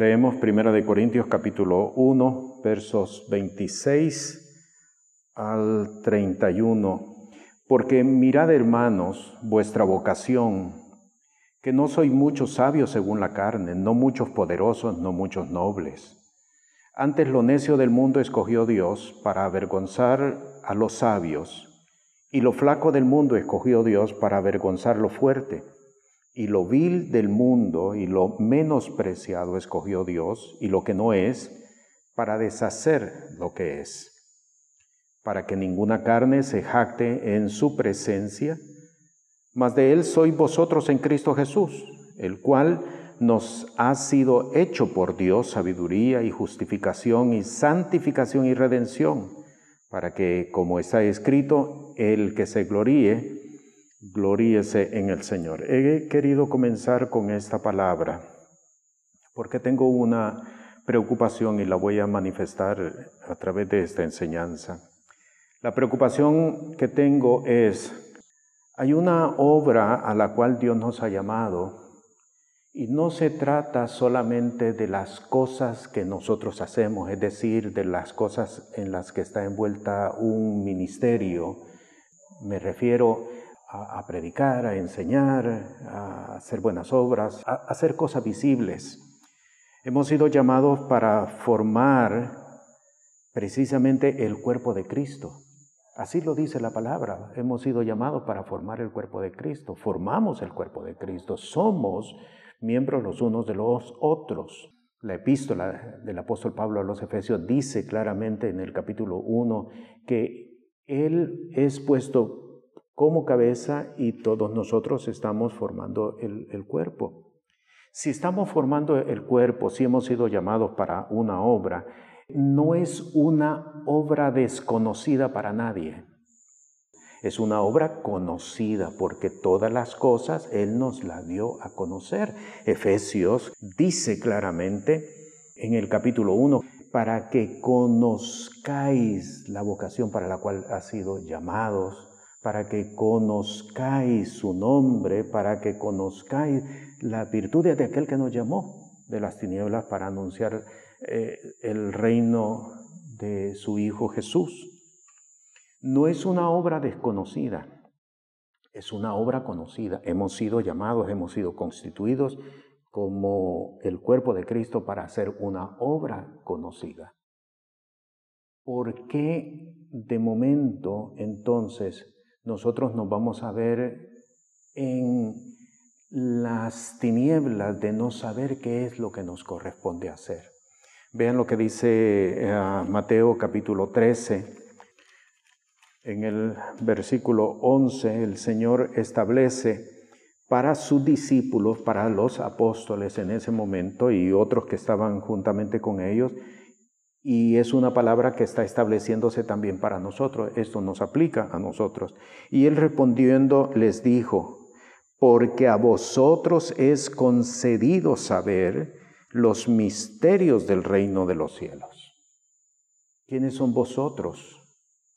Leemos 1 de Corintios capítulo 1, versos 26 al 31. Porque mirad, hermanos, vuestra vocación, que no soy muchos sabios según la carne, no muchos poderosos, no muchos nobles. Antes lo necio del mundo escogió Dios para avergonzar a los sabios, y lo flaco del mundo escogió Dios para avergonzar lo fuerte y lo vil del mundo y lo menospreciado escogió Dios y lo que no es para deshacer lo que es, para que ninguna carne se jacte en su presencia, mas de él sois vosotros en Cristo Jesús, el cual nos ha sido hecho por Dios sabiduría y justificación y santificación y redención, para que, como está escrito, el que se gloríe, gloríese en el Señor. He querido comenzar con esta palabra porque tengo una preocupación y la voy a manifestar a través de esta enseñanza. La preocupación que tengo es, hay una obra a la cual Dios nos ha llamado y no se trata solamente de las cosas que nosotros hacemos, es decir, de las cosas en las que está envuelta un ministerio. Me refiero a, predicar, a enseñar, a hacer buenas obras, a, hacer cosas visibles. Hemos sido llamados para formar precisamente el cuerpo de Cristo. Así lo dice la palabra. Hemos sido llamados para formar el cuerpo de Cristo. Formamos el cuerpo de Cristo. Somos miembros los unos de los otros. La epístola del apóstol Pablo a los Efesios dice claramente en el capítulo 1 que Él es puesto como cabeza y todos nosotros estamos formando el, cuerpo. Si estamos formando el cuerpo, si hemos sido llamados para una obra, no es una obra desconocida para nadie. Es una obra conocida porque todas las cosas Él nos las dio a conocer. Efesios dice claramente en el capítulo 1, para que conozcáis la vocación para la cual ha sido llamados para que conozcáis su nombre, para que conozcáis la virtud de aquel que nos llamó de las tinieblas para anunciar eh, el reino de su Hijo Jesús. No es una obra desconocida, es una obra conocida. Hemos sido llamados, hemos sido constituidos como el cuerpo de Cristo para hacer una obra conocida. ¿Por qué de momento entonces nosotros nos vamos a ver en las tinieblas de no saber qué es lo que nos corresponde hacer. Vean lo que dice eh, Mateo capítulo 13. En el versículo 11 el Señor establece para sus discípulos, para los apóstoles en ese momento y otros que estaban juntamente con ellos, y es una palabra que está estableciéndose también para nosotros. Esto nos aplica a nosotros. Y él respondiendo les dijo, porque a vosotros es concedido saber los misterios del reino de los cielos. ¿Quiénes son vosotros?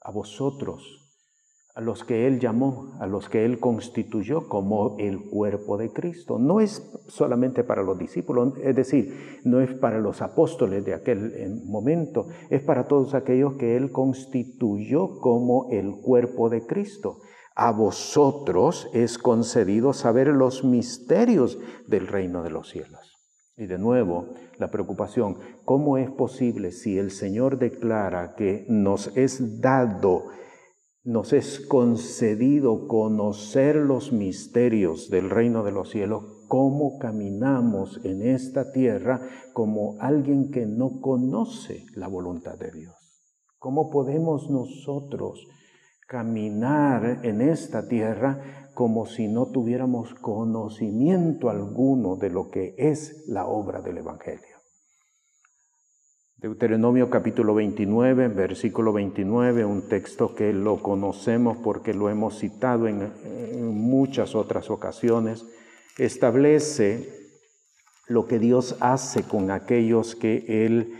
A vosotros a los que Él llamó, a los que Él constituyó como el cuerpo de Cristo. No es solamente para los discípulos, es decir, no es para los apóstoles de aquel eh, momento, es para todos aquellos que Él constituyó como el cuerpo de Cristo. A vosotros es concedido saber los misterios del reino de los cielos. Y de nuevo, la preocupación, ¿cómo es posible si el Señor declara que nos es dado nos es concedido conocer los misterios del reino de los cielos, cómo caminamos en esta tierra como alguien que no conoce la voluntad de Dios. ¿Cómo podemos nosotros caminar en esta tierra como si no tuviéramos conocimiento alguno de lo que es la obra del Evangelio? Deuteronomio capítulo 29, versículo 29, un texto que lo conocemos porque lo hemos citado en, muchas otras ocasiones, establece lo que Dios hace con aquellos que Él,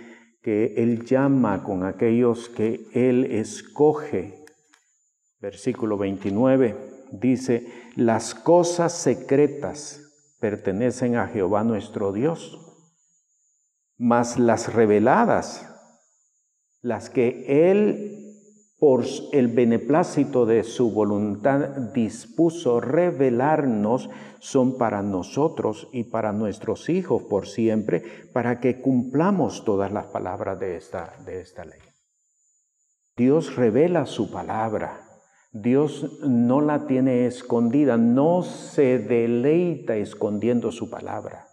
que Él llama, con aquellos que Él escoge. Versículo 29 dice, las cosas secretas pertenecen a Jehová nuestro Dios mas las reveladas, las que Él por el beneplácito de su voluntad dispuso revelarnos, son para nosotros y para nuestros hijos por siempre, para que cumplamos todas las palabras de esta, de esta ley. Dios revela su palabra. Dios no la tiene escondida, no se deleita escondiendo su palabra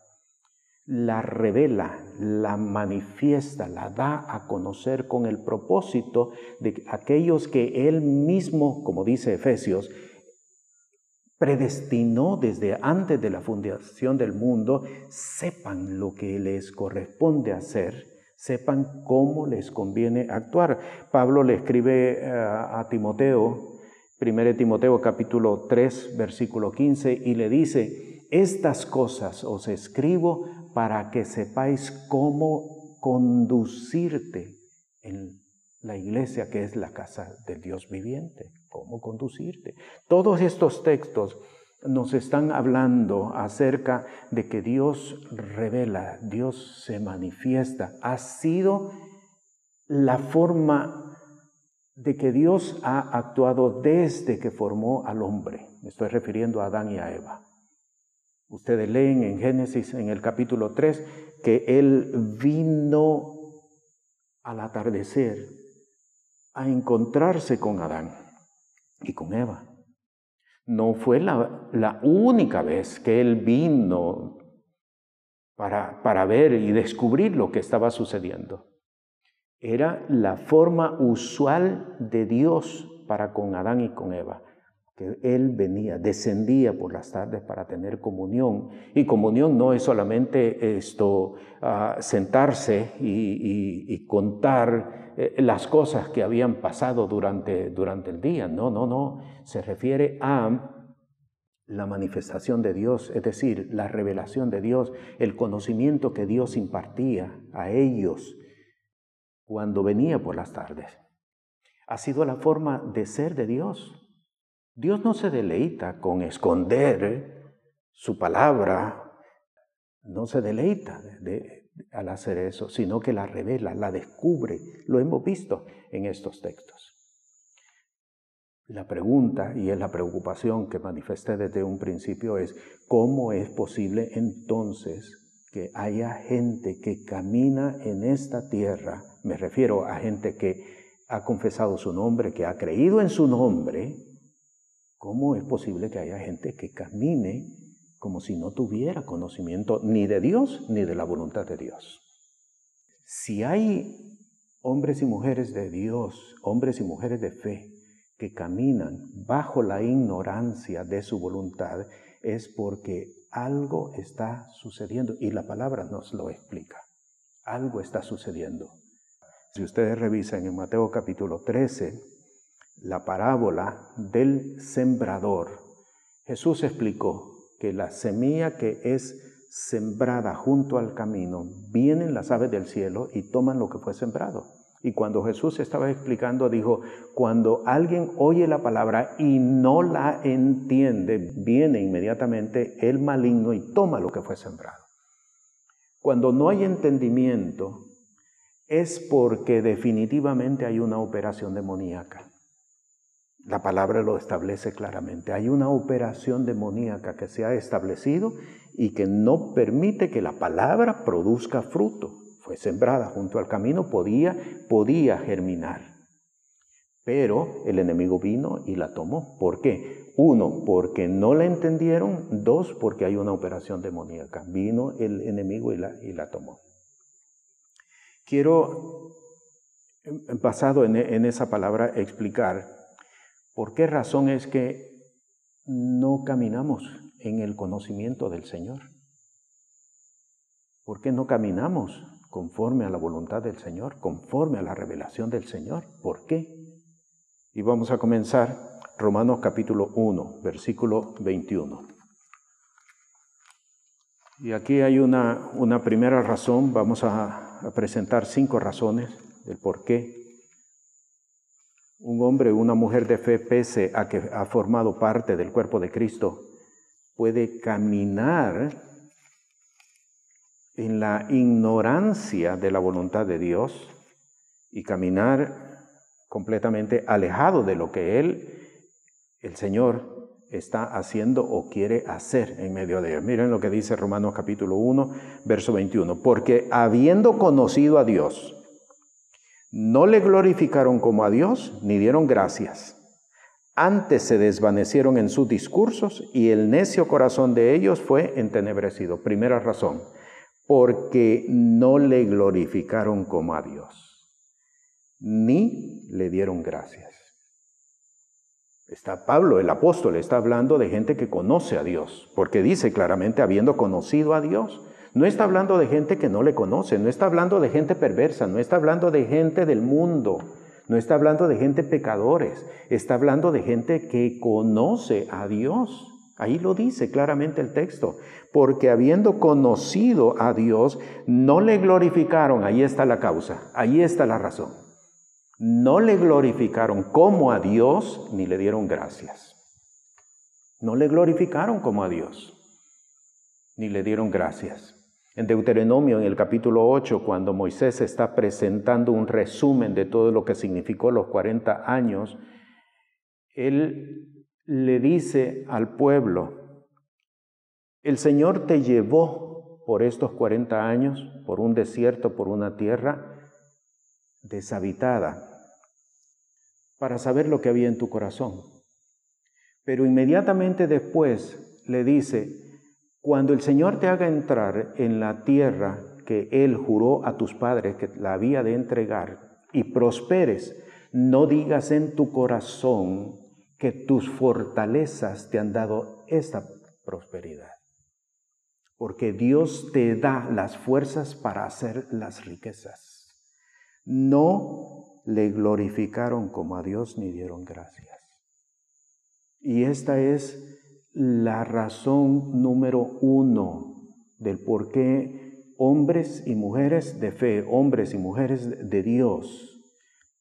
la revela, la manifiesta, la da a conocer con el propósito de aquellos que Él mismo, como dice Efesios, predestinó desde antes de la fundación del mundo, sepan lo que les corresponde hacer, sepan cómo les conviene actuar. Pablo le escribe eh, a Timoteo, 1 Timoteo capítulo 3, versículo 15, y le dice, estas cosas os escribo para que sepáis cómo conducirte en la iglesia que es la casa del Dios viviente, cómo conducirte. Todos estos textos nos están hablando acerca de que Dios revela, Dios se manifiesta. Ha sido la forma de que Dios ha actuado desde que formó al hombre. Me estoy refiriendo a Adán y a Eva. Ustedes leen en Génesis en el capítulo 3 que Él vino al atardecer a encontrarse con Adán y con Eva. No fue la, única vez que Él vino para, para ver y descubrir lo que estaba sucediendo. Era la forma usual de Dios para con Adán y con Va que Él venía, descendía por las tardes para tener comunión. Y comunión no es solamente esto, ah, sentarse y, contar eh, las cosas que habían pasado durante, durante el día. No, no, no. Se refiere a la manifestación de Dios, es decir, la revelación de Dios, el conocimiento que Dios impartía a ellos cuando venía por las tardes. Ha sido la forma de ser de Dios. Dios no se deleita con esconder su palabra, no se deleita al hacer eso, sino que la revela, la descubre. Lo hemos visto en estos textos. La pregunta, y es la preocupación que manifesté desde un principio, es ¿cómo es posible entonces que haya gente que camina en esta tierra? Me refiero a gente que ha confesado su nombre, que ha creído en su nombre, ¿Cómo es posible que haya gente que camine como si no tuviera conocimiento ni de Dios ni de la voluntad de Dios? Si hay hombres y mujeres de Dios, hombres y mujeres de fe, que caminan bajo la ignorancia de su voluntad, es porque algo está sucediendo y la palabra nos lo explica. Algo está sucediendo. Si ustedes revisan en Mateo capítulo 13, la parábola del sembrador, Jesús explicó que la semilla que es sembrada junto al camino, vienen las aves del cielo y toman lo que fue sembrado. Y cuando Jesús estaba explicando, dijo, cuando alguien oye la palabra y no la entiende, viene inmediatamente el maligno y toma lo que fue sembrado. Cuando no hay entendimiento, es porque definitivamente hay una operación demoníaca. La palabra lo establece claramente. Hay una operación demoníaca que se ha establecido y que no permite que la palabra produzca fruto. Fue sembrada junto al camino, podía, podía germinar. Pero el enemigo vino y la tomó. ¿Por qué? Uno, porque no la entendieron. Dos, porque hay una operación demoníaca. Vino el enemigo y la, y la tomó. Quiero, basado en, en esa palabra, explicar ¿Por qué razón es que no caminamos en el conocimiento del Señor? ¿Por qué no caminamos conforme a la voluntad del Señor, conforme a la revelación del Señor? ¿Por qué? Y vamos a comenzar Romanos capítulo 1, versículo 21. Y aquí hay una, primera razón, vamos a, a presentar cinco razones del por qué un hombre o una mujer de fe, pese a que ha formado parte del cuerpo de Cristo, puede caminar en la ignorancia de la voluntad de Dios y caminar completamente alejado de lo que Él, el Señor, está haciendo o quiere hacer en medio de ellos. Miren lo que dice Romanos capítulo 1, verso 21. Porque habiendo conocido a Dios, no le glorificaron como a Dios ni dieron gracias. Antes se desvanecieron en sus discursos y el necio corazón de ellos fue entenebrecido. Primera razón, porque no le glorificaron como a Dios, ni le dieron gracias. Está Pablo, el apóstol, está hablando de gente que conoce a Dios, porque dice claramente, habiendo conocido a Dios. No está hablando de gente que no le conoce, no está hablando de gente perversa, no está hablando de gente del mundo, no está hablando de gente pecadores, está hablando de gente que conoce a Dios. Ahí lo dice claramente el texto, porque habiendo conocido a Dios, no le glorificaron, ahí está la causa, ahí está la razón no le glorificaron como a Dios ni le dieron gracias. No le glorificaron como a Dios ni le dieron gracias. En Deuteronomio, en el capítulo 8, cuando Moisés está presentando un resumen de todo lo que significó los 40 años, él le dice al pueblo, el Señor te llevó por estos 40 años, por un desierto, por una tierra deshabitada, para saber lo que había en tu corazón. Pero inmediatamente después le dice, cuando el Señor te haga entrar en la tierra que Él juró a tus padres que la había de entregar y prosperes, no digas en tu corazón que tus fortalezas te han dado esta prosperidad. Porque Dios te da las fuerzas para hacer las riquezas. No le glorificaron como a Dios ni dieron gracias. Y esta es la razón número uno del por qué hombres y mujeres de fe, hombres y mujeres de Dios,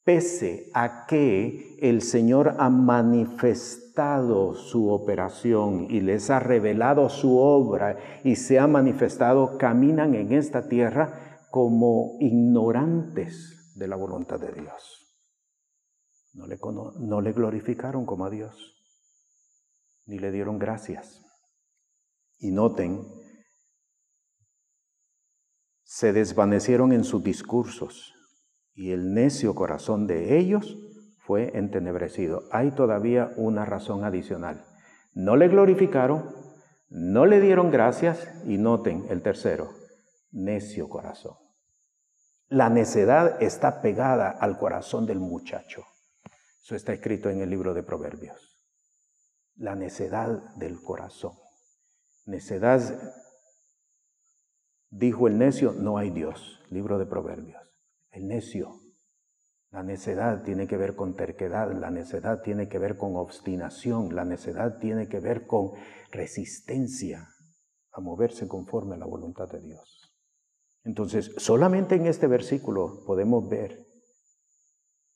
pese a que el Señor ha manifestado su operación y les ha revelado su obra y se ha manifestado, caminan en esta tierra como ignorantes de la voluntad de Dios. No le, no le glorificaron como a Dios, ni le dieron gracias. Y noten, se desvanecieron en sus discursos y el necio corazón de ellos fue entenebrecido. Hay todavía una razón adicional. No le glorificaron, no le dieron gracias y noten el tercero, necio corazón. La necedad está pegada al corazón del muchacho. Eso está escrito en el libro de Proverbios. La necedad del corazón. Necedad, dijo el necio, no hay Dios. Libro de Proverbios. El necio. La necedad tiene que ver con terquedad, la necedad tiene que ver con obstinación, la necedad tiene que ver con resistencia a moverse conforme a la voluntad de Dios. Entonces, solamente en este versículo podemos ver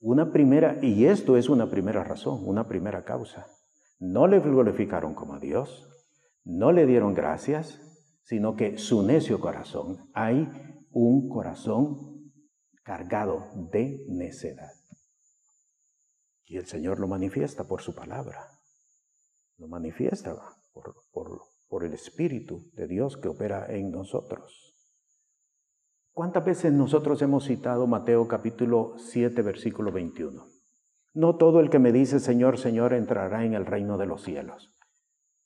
una primera, y esto es una primera razón, una primera causa. No le glorificaron como a Dios, no le dieron gracias, sino que su necio corazón, hay un corazón cargado de necedad. Y el Señor lo manifiesta por su palabra, lo manifiesta por, el Espíritu de Dios que opera en nosotros. ¿Cuántas veces nosotros hemos citado Mateo capítulo 7, versículo 21? No todo el que me dice Señor, Señor entrará en el reino de los cielos.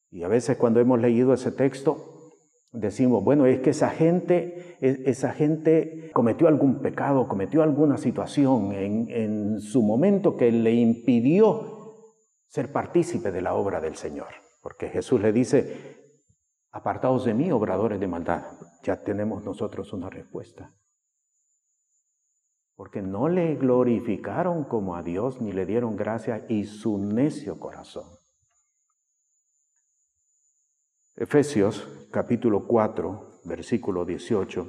Y a veces cuando hemos leído ese texto, decimos, bueno, es que esa gente, esa gente cometió algún pecado, cometió alguna situación en, en su momento que le impidió ser partícipe de la obra del Señor. Porque Jesús le dice, Apartados de mí, obradores de maldad. Ya tenemos nosotros una respuesta. Porque no le glorificaron como a Dios ni le dieron gracia y su necio corazón. Efesios capítulo 4, versículo 18.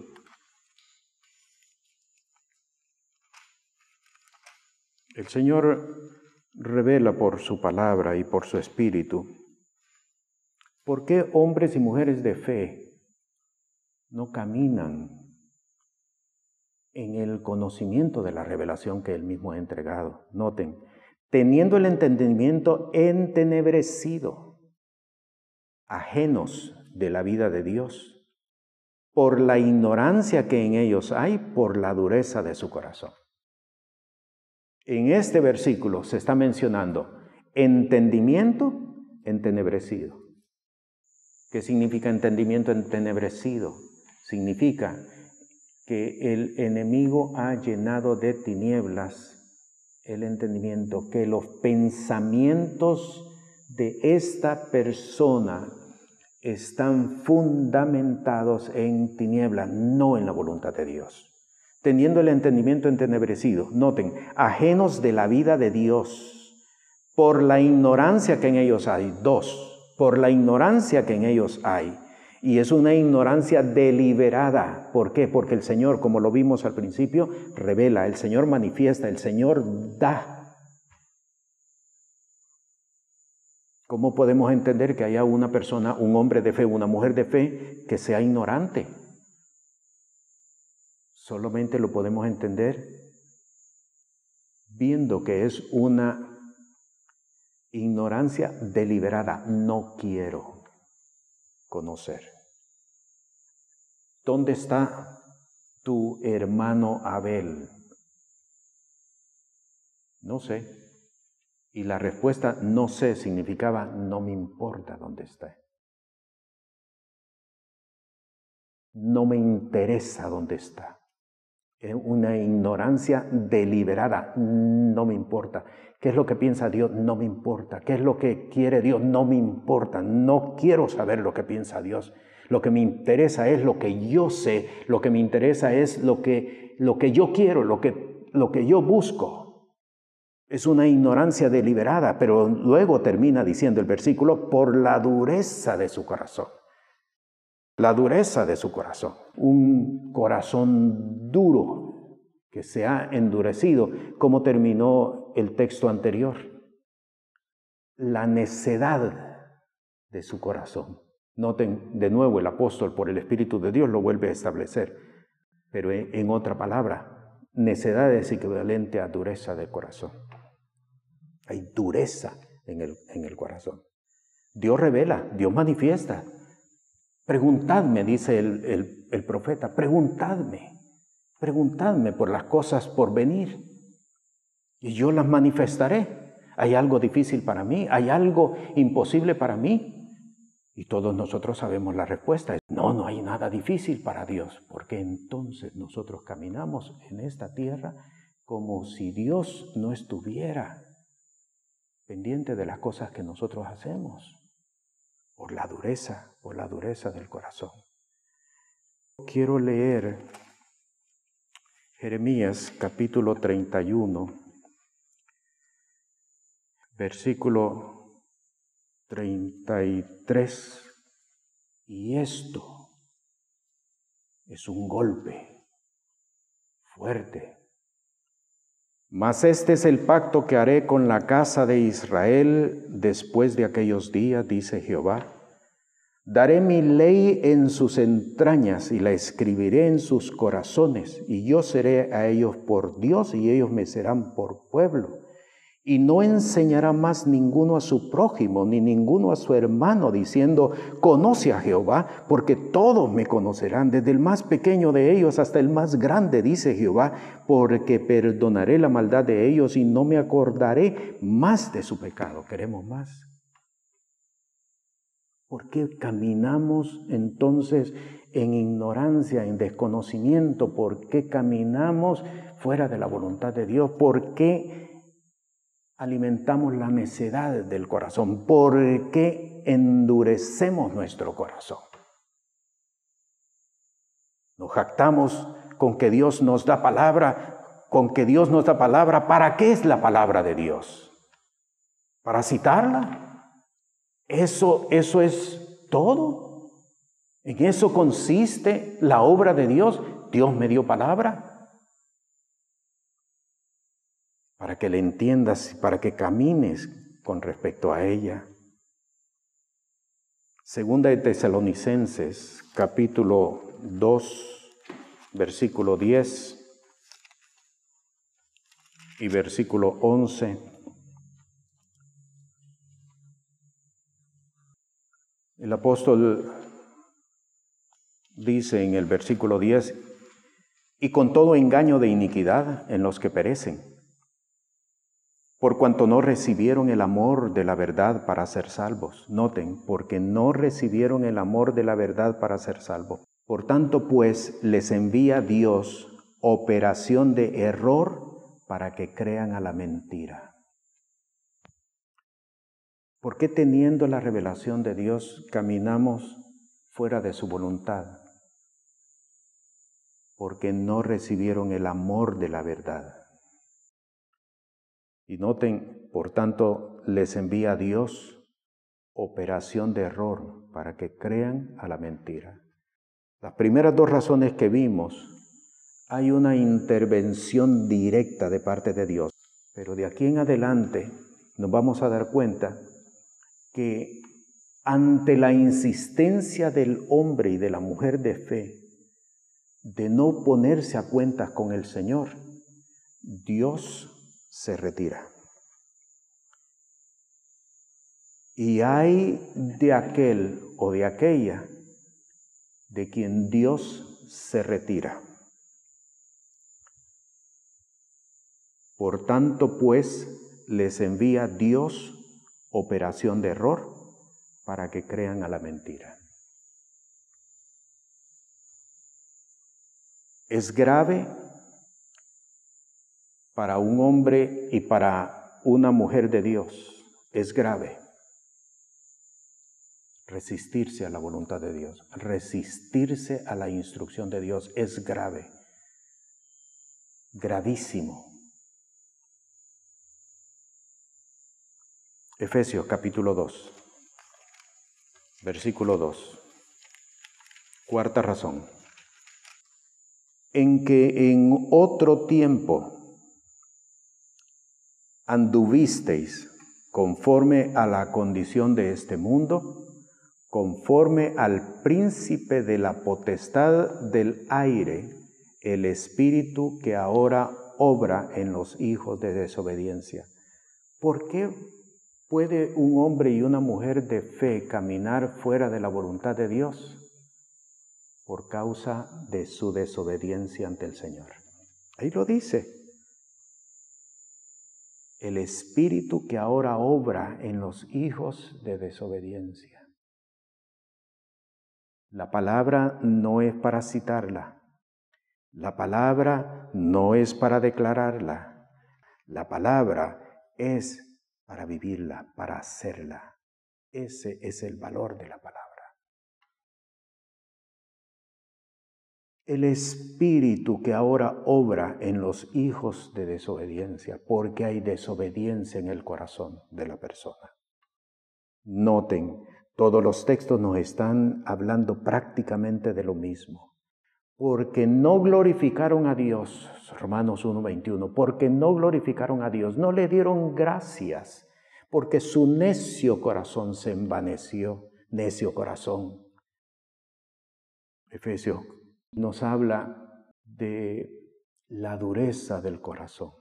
El Señor revela por su palabra y por su espíritu ¿Por qué hombres y mujeres de fe no caminan en el conocimiento de la revelación que Él mismo ha entregado. Noten, teniendo el entendimiento entenebrecido, ajenos de la vida de Dios, por la ignorancia que en ellos hay, por la dureza de su corazón. En este versículo se está mencionando entendimiento entenebrecido. ¿Qué significa entendimiento entenebrecido? Significa que el enemigo ha llenado de tinieblas el entendimiento, que los pensamientos de esta persona están fundamentados en tinieblas, no en la voluntad de Dios. Teniendo el entendimiento entenebrecido, noten, ajenos de la vida de Dios, por la ignorancia que en ellos hay. Dos, por la ignorancia que en ellos hay y es una ignorancia deliberada. ¿Por qué? Porque el Señor, como lo vimos al principio, revela, el Señor manifiesta, el Señor da. ¿Cómo podemos entender que haya una persona, un hombre de fe, una mujer de fe, que sea ignorante? Solamente lo podemos entender viendo que es una ignorancia deliberada. No quiero conocer. ¿Dónde está tu hermano Abel? No sé. Y la respuesta no sé significaba no me importa dónde está. No me interesa dónde está. Es una ignorancia deliberada. No me importa. ¿Qué es lo que piensa Dios? No me importa. ¿Qué es lo que quiere Dios? No me importa. No quiero saber lo que piensa Dios. Lo que me interesa es lo que yo sé. Lo que me interesa es lo que, lo que yo quiero, lo que, lo que yo busco. Es una ignorancia deliberada, pero luego termina diciendo el versículo, por la dureza de su corazón. La dureza de su corazón. Un corazón duro, que se ha endurecido, como terminó el texto anterior. La necedad de su corazón. Noten de nuevo el apóstol por el Espíritu de Dios lo vuelve a establecer, pero en otra palabra, necedad es equivalente a dureza de corazón. Hay dureza en el, en el corazón. Dios revela, Dios manifiesta. Preguntadme, dice el, profeta, preguntadme. Preguntadme por las cosas por venir y yo las manifestaré. ¿Hay algo difícil para mí? ¿Hay algo imposible para mí? Y todos nosotros sabemos la respuesta. No, no hay nada difícil para Dios, porque entonces nosotros caminamos en esta tierra como si Dios no estuviera pendiente de las cosas que nosotros hacemos, por la dureza, por la dureza del corazón. Quiero leer Jeremías capítulo 31, versículo 33. Y esto es un golpe fuerte. Mas este es el pacto que haré con la casa de Israel después de aquellos días, dice Jehová Daré mi ley en sus entrañas y la escribiré en sus corazones, y yo seré a ellos por Dios y ellos me serán por pueblo. Y no enseñará más ninguno a su prójimo, ni ninguno a su hermano, diciendo, conoce a Jehová, porque todos me conocerán, desde el más pequeño de ellos hasta el más grande, dice Jehová, porque perdonaré la maldad de ellos y no me acordaré más de su pecado. Queremos más. ¿Por qué caminamos entonces en ignorancia, en desconocimiento? ¿Por qué caminamos fuera de la voluntad de Dios? ¿Por qué alimentamos la necedad del corazón? ¿Por qué endurecemos nuestro corazón? Nos jactamos con que Dios nos da palabra, con que Dios nos da palabra. ¿Para qué es la palabra de Dios? ¿Para citarla? Eso, eso es todo. En eso consiste la obra de Dios. Dios me dio palabra para que le entiendas, para que camines con respecto a ella. Segunda de Tesalonicenses, capítulo 2, versículo 10 y versículo 11. El apóstol dice en el versículo 10, y con todo engaño de iniquidad en los que perecen, por cuanto no recibieron el amor de la verdad para ser salvos. Noten, porque no recibieron el amor de la verdad para ser salvos. Por tanto, pues, les envía Dios operación de error para que crean a la mentira. ¿Por qué teniendo la revelación de Dios caminamos fuera de su voluntad? Porque no recibieron el amor de la verdad. Y noten, por tanto, les envía a Dios operación de error para que crean a la mentira. Las primeras dos razones que vimos, hay una intervención directa de parte de Dios, pero de aquí en adelante nos vamos a dar cuenta que ante la insistencia del hombre y de la mujer de fe de no ponerse a cuentas con el Señor, Dios se retira. Y hay de aquel o de aquella de quien Dios se retira. Por tanto, pues, les envía Dios operación de error para que crean a la mentira. Es grave para un hombre y para una mujer de Dios es grave. Resistirse a la voluntad de Dios, resistirse a la instrucción de Dios es grave, gravísimo. Efesios capítulo 2, versículo 2. Cuarta razón. En que en otro tiempo, anduvisteis conforme a la condición de este mundo, conforme al príncipe de la potestad del aire, el espíritu que ahora obra en los hijos de desobediencia. ¿Por qué puede un hombre y una mujer de fe caminar fuera de la voluntad de Dios? Por causa de su desobediencia ante el Señor. Ahí lo dice el espíritu que ahora obra en los hijos de desobediencia. La palabra no es para citarla. La palabra no es para declararla. La palabra es para vivirla, para hacerla. Ese es el valor de la palabra. El espíritu que ahora obra en los hijos de desobediencia, porque hay desobediencia en el corazón de la persona. Noten, todos los textos nos están hablando prácticamente de lo mismo. Porque no glorificaron a Dios, Romanos 1:21, porque no glorificaron a Dios, no le dieron gracias, porque su necio corazón se envaneció, necio corazón. Efesios nos habla de la dureza del corazón.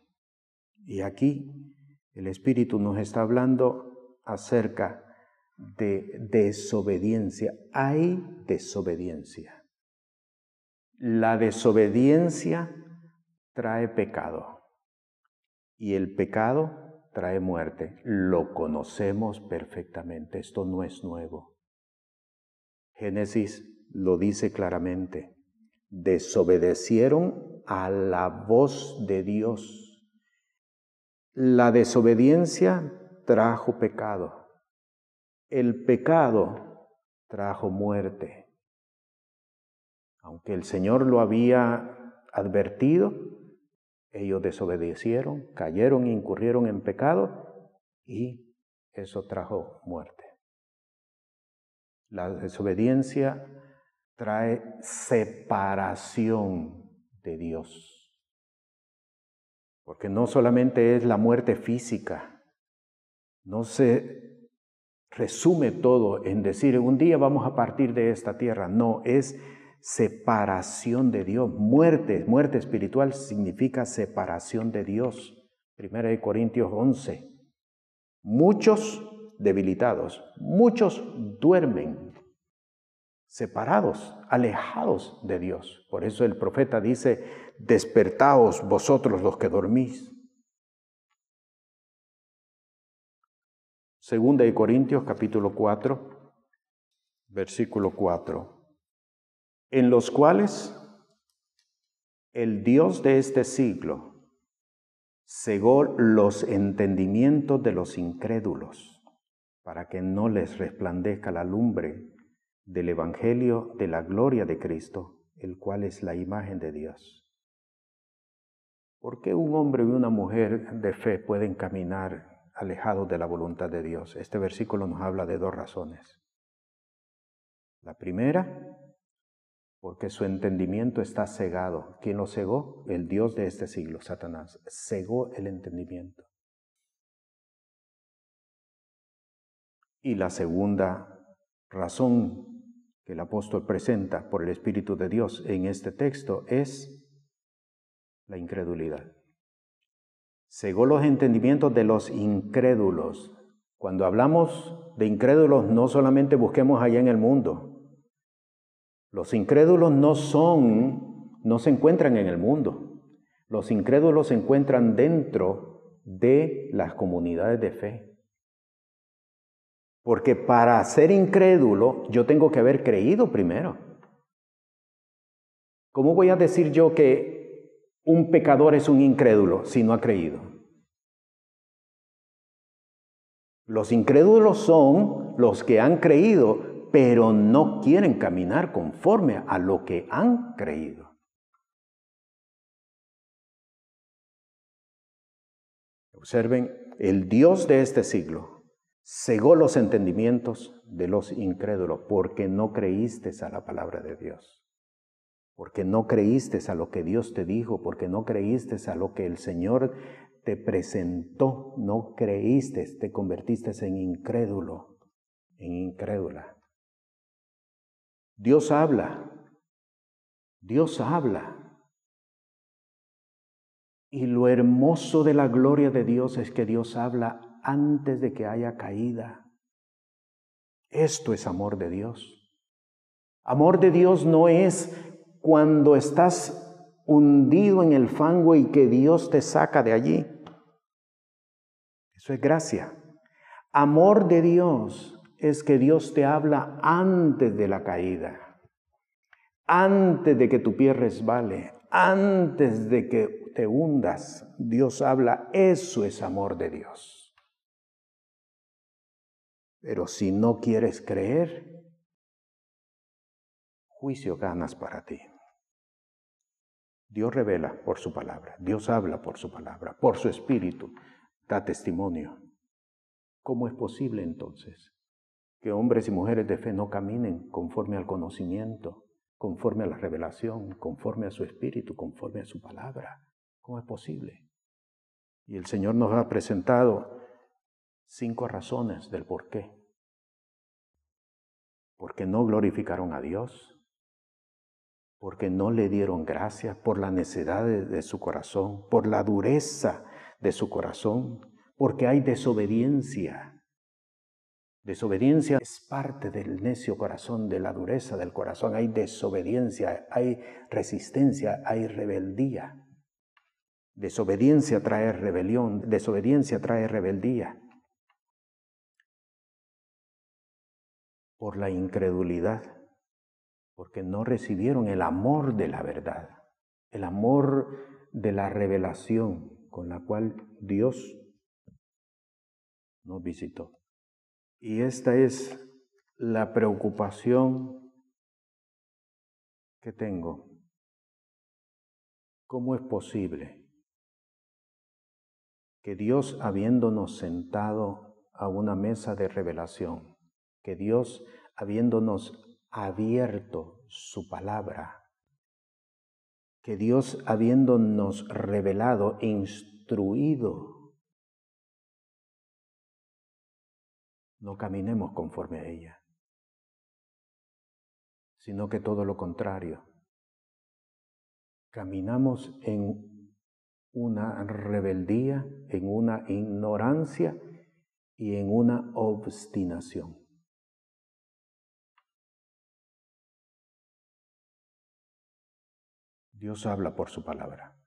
Y aquí el Espíritu nos está hablando acerca de desobediencia. Hay desobediencia. La desobediencia trae pecado y el pecado trae muerte. Lo conocemos perfectamente. Esto no es nuevo. Génesis lo dice claramente desobedecieron a la voz de Dios. La desobediencia trajo pecado. El pecado trajo muerte. Aunque el Señor lo había advertido, ellos desobedecieron, cayeron, incurrieron en pecado y eso trajo muerte. La desobediencia trae separación de Dios. Porque no solamente es la muerte física, no se resume todo en decir, un día vamos a partir de esta tierra. No, es separación de Dios. Muerte, muerte espiritual significa separación de Dios. Primera de Corintios 11. Muchos debilitados, muchos duermen, separados, alejados de Dios. Por eso el profeta dice, despertaos vosotros los que dormís. Segunda de Corintios capítulo 4, versículo 4. En los cuales el Dios de este siglo cegó los entendimientos de los incrédulos para que no les resplandezca la lumbre del Evangelio de la gloria de Cristo, el cual es la imagen de Dios. ¿Por qué un hombre y una mujer de fe pueden caminar alejados de la voluntad de Dios? Este versículo nos habla de dos razones. La primera, porque su entendimiento está cegado. ¿Quién lo cegó? El Dios de este siglo, Satanás. Cegó el entendimiento. Y la segunda razón que el apóstol presenta por el Espíritu de Dios en este texto es la incredulidad. Cegó los entendimientos de los incrédulos. Cuando hablamos de incrédulos, no solamente busquemos allá en el mundo, los incrédulos no son, no se encuentran en el mundo. Los incrédulos se encuentran dentro de las comunidades de fe. Porque para ser incrédulo yo tengo que haber creído primero. ¿Cómo voy a decir yo que un pecador es un incrédulo si no ha creído? Los incrédulos son los que han creído, pero no quieren caminar conforme a lo que han creído. Observen, el Dios de este siglo cegó los entendimientos de los incrédulos porque no creíste a la palabra de Dios, porque no creíste a lo que Dios te dijo, porque no creíste a lo que el Señor te presentó, no creíste, te convertiste en incrédulo, en incrédula. Dios habla. Dios habla. Y lo hermoso de la gloria de Dios es que Dios habla antes de que haya caída. Esto es amor de Dios. Amor de Dios no es cuando estás hundido en el fango y que Dios te saca de allí. Eso es gracia. Amor de Dios es que Dios te habla antes de la caída, antes de que tu pie resbale, antes de que te hundas. Dios habla, eso es amor de Dios. Pero si no quieres creer, juicio ganas para ti. Dios revela por su palabra, Dios habla por su palabra, por su espíritu, da testimonio. ¿Cómo es posible entonces que hombres y mujeres de fe no caminen conforme al conocimiento, conforme a la revelación, conforme a su espíritu, conforme a su palabra. ¿Cómo es posible? Y el Señor nos ha presentado cinco razones del por qué. Porque no glorificaron a Dios, porque no le dieron gracias por la necedad de, su corazón, por la dureza de su corazón, porque hay desobediencia Desobediencia es parte del necio corazón, de la dureza del corazón. Hay desobediencia, hay resistencia, hay rebeldía. Desobediencia trae rebelión, desobediencia trae rebeldía. Por la incredulidad, porque no recibieron el amor de la verdad, el amor de la revelación con la cual Dios nos visitó. Y esta es la preocupación que tengo. ¿Cómo es posible que Dios, habiéndonos sentado a una mesa de revelación, que Dios, habiéndonos abierto su palabra, que Dios, habiéndonos revelado, instruido no caminemos conforme a ella, sino que todo lo contrario, caminamos en una rebeldía, en una ignorancia y en una obstinación. Dios habla por su palabra.